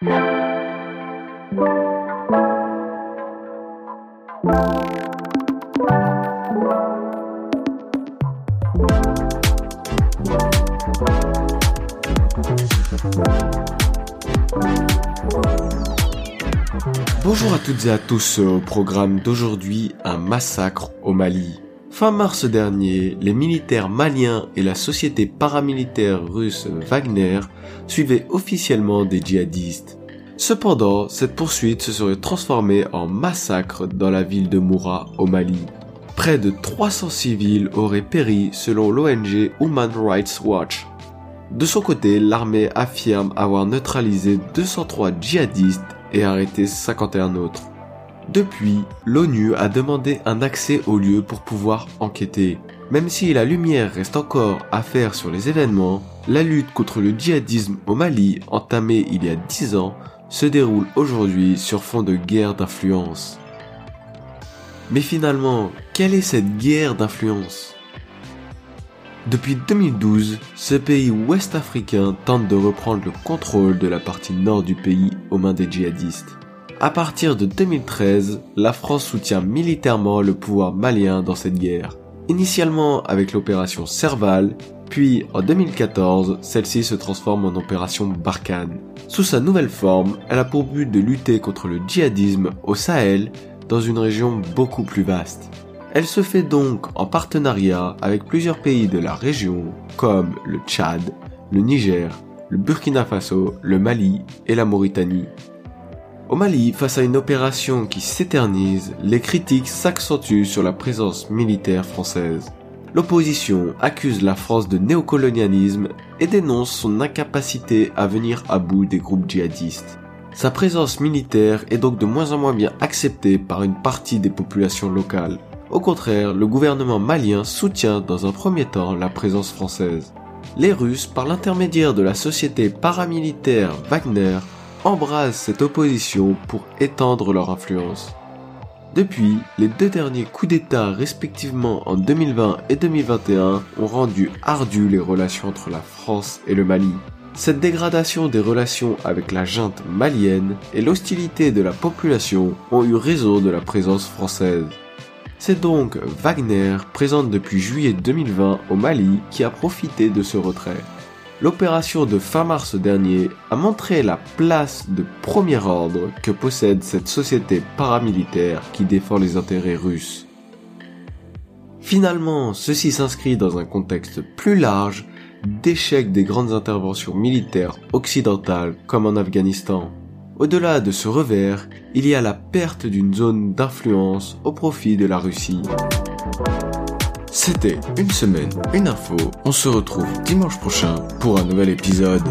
Bonjour à toutes et à tous au programme d'aujourd'hui un massacre au Mali. Fin mars dernier, les militaires maliens et la société paramilitaire russe Wagner suivaient officiellement des djihadistes. Cependant, cette poursuite se serait transformée en massacre dans la ville de Moura au Mali. Près de 300 civils auraient péri selon l'ONG Human Rights Watch. De son côté, l'armée affirme avoir neutralisé 203 djihadistes et arrêté 51 autres. Depuis, l'ONU a demandé un accès au lieu pour pouvoir enquêter. Même si la lumière reste encore à faire sur les événements, la lutte contre le djihadisme au Mali, entamée il y a 10 ans, se déroule aujourd'hui sur fond de guerre d'influence. Mais finalement, quelle est cette guerre d'influence? Depuis 2012, ce pays ouest-africain tente de reprendre le contrôle de la partie nord du pays aux mains des djihadistes. À partir de 2013, la France soutient militairement le pouvoir malien dans cette guerre. Initialement avec l'opération Serval, puis en 2014, celle-ci se transforme en opération Barkhane. Sous sa nouvelle forme, elle a pour but de lutter contre le djihadisme au Sahel dans une région beaucoup plus vaste. Elle se fait donc en partenariat avec plusieurs pays de la région comme le Tchad, le Niger, le Burkina Faso, le Mali et la Mauritanie. Au Mali, face à une opération qui s'éternise, les critiques s'accentuent sur la présence militaire française. L'opposition accuse la France de néocolonialisme et dénonce son incapacité à venir à bout des groupes djihadistes. Sa présence militaire est donc de moins en moins bien acceptée par une partie des populations locales. Au contraire, le gouvernement malien soutient dans un premier temps la présence française. Les Russes, par l'intermédiaire de la société paramilitaire Wagner, embrasent cette opposition pour étendre leur influence. Depuis, les deux derniers coups d'État respectivement en 2020 et 2021 ont rendu ardues les relations entre la France et le Mali. Cette dégradation des relations avec la junte malienne et l'hostilité de la population ont eu raison de la présence française. C'est donc Wagner, présente depuis juillet 2020 au Mali, qui a profité de ce retrait l'opération de fin mars dernier a montré la place de premier ordre que possède cette société paramilitaire qui défend les intérêts russes. Finalement, ceci s'inscrit dans un contexte plus large d'échec des grandes interventions militaires occidentales comme en Afghanistan. Au-delà de ce revers, il y a la perte d'une zone d'influence au profit de la Russie. C'était une semaine, une info. On se retrouve dimanche prochain pour un nouvel épisode.